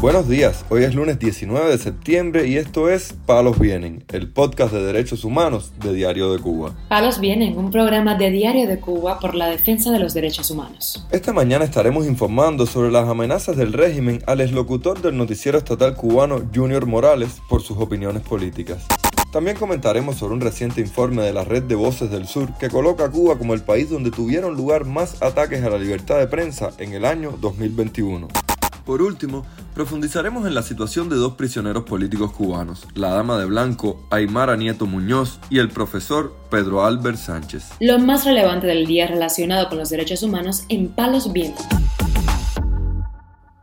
Buenos días, hoy es lunes 19 de septiembre y esto es Palos Vienen, el podcast de derechos humanos de Diario de Cuba. Palos Vienen, un programa de Diario de Cuba por la defensa de los derechos humanos. Esta mañana estaremos informando sobre las amenazas del régimen al exlocutor del noticiero estatal cubano Junior Morales por sus opiniones políticas. También comentaremos sobre un reciente informe de la Red de Voces del Sur que coloca a Cuba como el país donde tuvieron lugar más ataques a la libertad de prensa en el año 2021. Por último, profundizaremos en la situación de dos prisioneros políticos cubanos, la dama de blanco Aymara Nieto Muñoz y el profesor Pedro Albert Sánchez. Lo más relevante del día relacionado con los derechos humanos en Palos Vientos.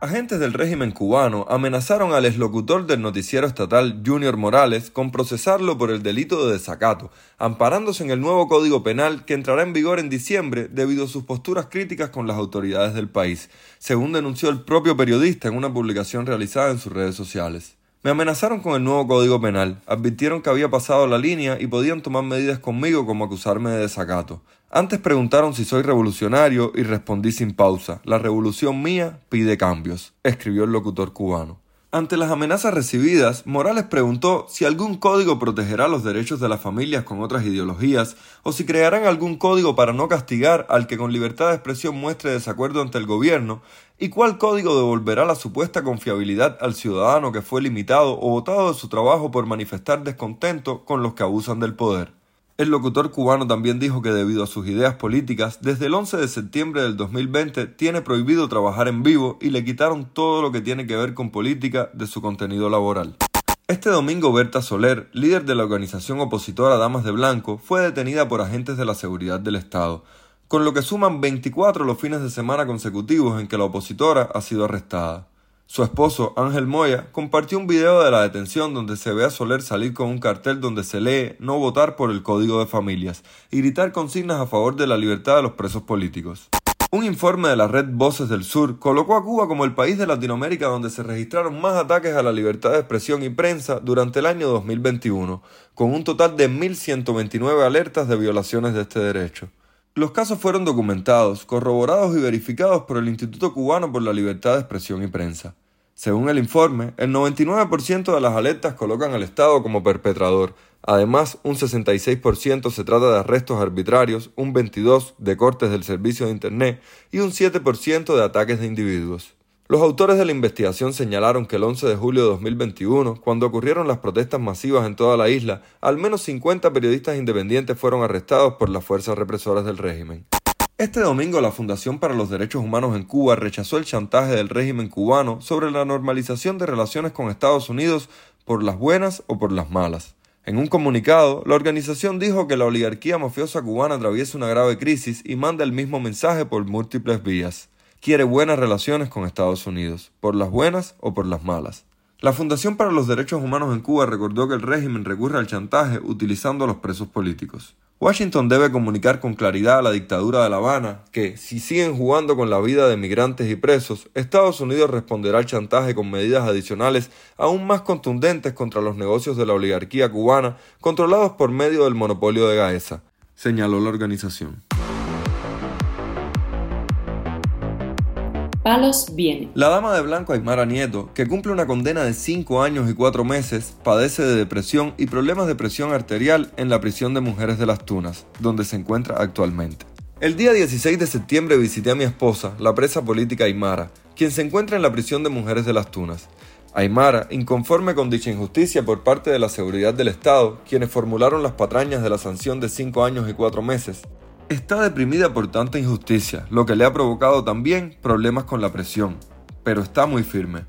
Agentes del régimen cubano amenazaron al exlocutor del noticiero estatal Junior Morales con procesarlo por el delito de desacato, amparándose en el nuevo Código Penal que entrará en vigor en diciembre debido a sus posturas críticas con las autoridades del país, según denunció el propio periodista en una publicación realizada en sus redes sociales. Me amenazaron con el nuevo Código Penal, advirtieron que había pasado la línea y podían tomar medidas conmigo como acusarme de desacato. Antes preguntaron si soy revolucionario y respondí sin pausa. La revolución mía pide cambios, escribió el locutor cubano. Ante las amenazas recibidas, Morales preguntó si algún código protegerá los derechos de las familias con otras ideologías o si crearán algún código para no castigar al que con libertad de expresión muestre desacuerdo ante el gobierno y cuál código devolverá la supuesta confiabilidad al ciudadano que fue limitado o votado de su trabajo por manifestar descontento con los que abusan del poder. El locutor cubano también dijo que debido a sus ideas políticas, desde el 11 de septiembre del 2020 tiene prohibido trabajar en vivo y le quitaron todo lo que tiene que ver con política de su contenido laboral. Este domingo Berta Soler, líder de la organización opositora Damas de Blanco, fue detenida por agentes de la seguridad del Estado, con lo que suman 24 los fines de semana consecutivos en que la opositora ha sido arrestada. Su esposo, Ángel Moya, compartió un video de la detención donde se ve a Soler salir con un cartel donde se lee no votar por el Código de Familias y gritar consignas a favor de la libertad de los presos políticos. Un informe de la red Voces del Sur colocó a Cuba como el país de Latinoamérica donde se registraron más ataques a la libertad de expresión y prensa durante el año 2021, con un total de 1.129 alertas de violaciones de este derecho. Los casos fueron documentados, corroborados y verificados por el Instituto Cubano por la Libertad de Expresión y Prensa. Según el informe, el 99% de las alertas colocan al Estado como perpetrador. Además, un 66% se trata de arrestos arbitrarios, un 22% de cortes del servicio de Internet y un 7% de ataques de individuos. Los autores de la investigación señalaron que el 11 de julio de 2021, cuando ocurrieron las protestas masivas en toda la isla, al menos 50 periodistas independientes fueron arrestados por las fuerzas represoras del régimen. Este domingo la Fundación para los Derechos Humanos en Cuba rechazó el chantaje del régimen cubano sobre la normalización de relaciones con Estados Unidos por las buenas o por las malas. En un comunicado, la organización dijo que la oligarquía mafiosa cubana atraviesa una grave crisis y manda el mismo mensaje por múltiples vías quiere buenas relaciones con Estados Unidos, por las buenas o por las malas. La Fundación para los Derechos Humanos en Cuba recordó que el régimen recurre al chantaje utilizando a los presos políticos. Washington debe comunicar con claridad a la dictadura de La Habana que, si siguen jugando con la vida de migrantes y presos, Estados Unidos responderá al chantaje con medidas adicionales aún más contundentes contra los negocios de la oligarquía cubana controlados por medio del monopolio de Gaesa, señaló la organización. La dama de blanco Aymara Nieto, que cumple una condena de 5 años y 4 meses, padece de depresión y problemas de presión arterial en la prisión de mujeres de las Tunas, donde se encuentra actualmente. El día 16 de septiembre visité a mi esposa, la presa política Aymara, quien se encuentra en la prisión de mujeres de las Tunas. Aymara, inconforme con dicha injusticia por parte de la seguridad del Estado, quienes formularon las patrañas de la sanción de 5 años y 4 meses, Está deprimida por tanta injusticia, lo que le ha provocado también problemas con la presión, pero está muy firme,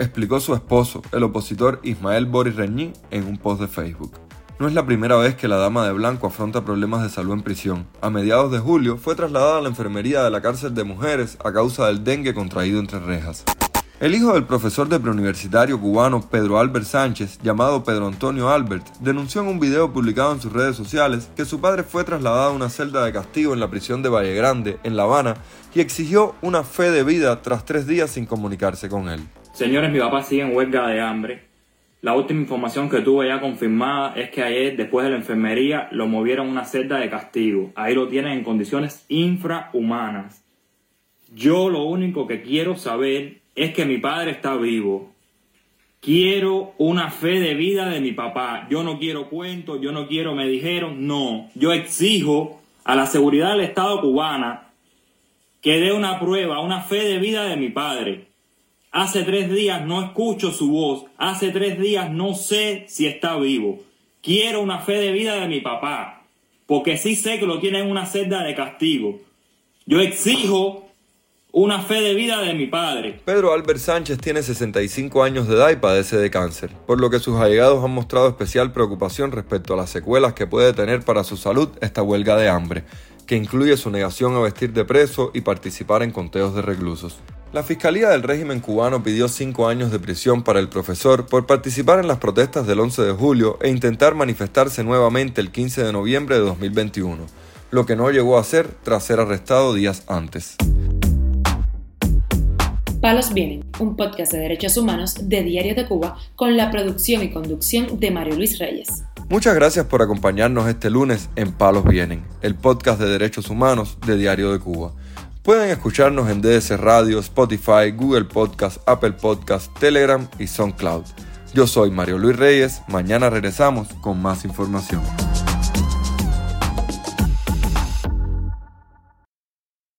explicó su esposo, el opositor Ismael Boris Reñí, en un post de Facebook. No es la primera vez que la dama de blanco afronta problemas de salud en prisión. A mediados de julio fue trasladada a la enfermería de la cárcel de mujeres a causa del dengue contraído entre rejas. El hijo del profesor de preuniversitario cubano Pedro Albert Sánchez, llamado Pedro Antonio Albert, denunció en un video publicado en sus redes sociales que su padre fue trasladado a una celda de castigo en la prisión de Valle Grande, en La Habana, y exigió una fe de vida tras tres días sin comunicarse con él. Señores, mi papá sigue en huelga de hambre. La última información que tuve ya confirmada es que ayer, después de la enfermería, lo movieron a una celda de castigo. Ahí lo tienen en condiciones infrahumanas. Yo lo único que quiero saber es que mi padre está vivo Quiero una fe de vida de mi papá. Yo no quiero cuentos, yo no quiero, me dijeron, no. Yo exijo a la seguridad del Estado cubana que dé una prueba, una fe de vida de mi padre. Hace tres días no escucho su voz. Hace tres días no sé si está vivo. Quiero una fe de vida de mi papá. Porque sí sé que lo tiene en una celda de castigo. Yo exijo una fe de vida de mi padre. Pedro Albert Sánchez tiene 65 años de edad y padece de cáncer, por lo que sus allegados han mostrado especial preocupación respecto a las secuelas que puede tener para su salud esta huelga de hambre, que incluye su negación a vestir de preso y participar en conteos de reclusos. La Fiscalía del régimen cubano pidió cinco años de prisión para el profesor por participar en las protestas del 11 de julio e intentar manifestarse nuevamente el 15 de noviembre de 2021, lo que no llegó a hacer tras ser arrestado días antes. Palos Vienen, un podcast de derechos humanos de Diario de Cuba con la producción y conducción de Mario Luis Reyes. Muchas gracias por acompañarnos este lunes en Palos Vienen, el podcast de derechos humanos de Diario de Cuba. Pueden escucharnos en DS Radio, Spotify, Google Podcast, Apple Podcast, Telegram y SoundCloud. Yo soy Mario Luis Reyes, mañana regresamos con más información.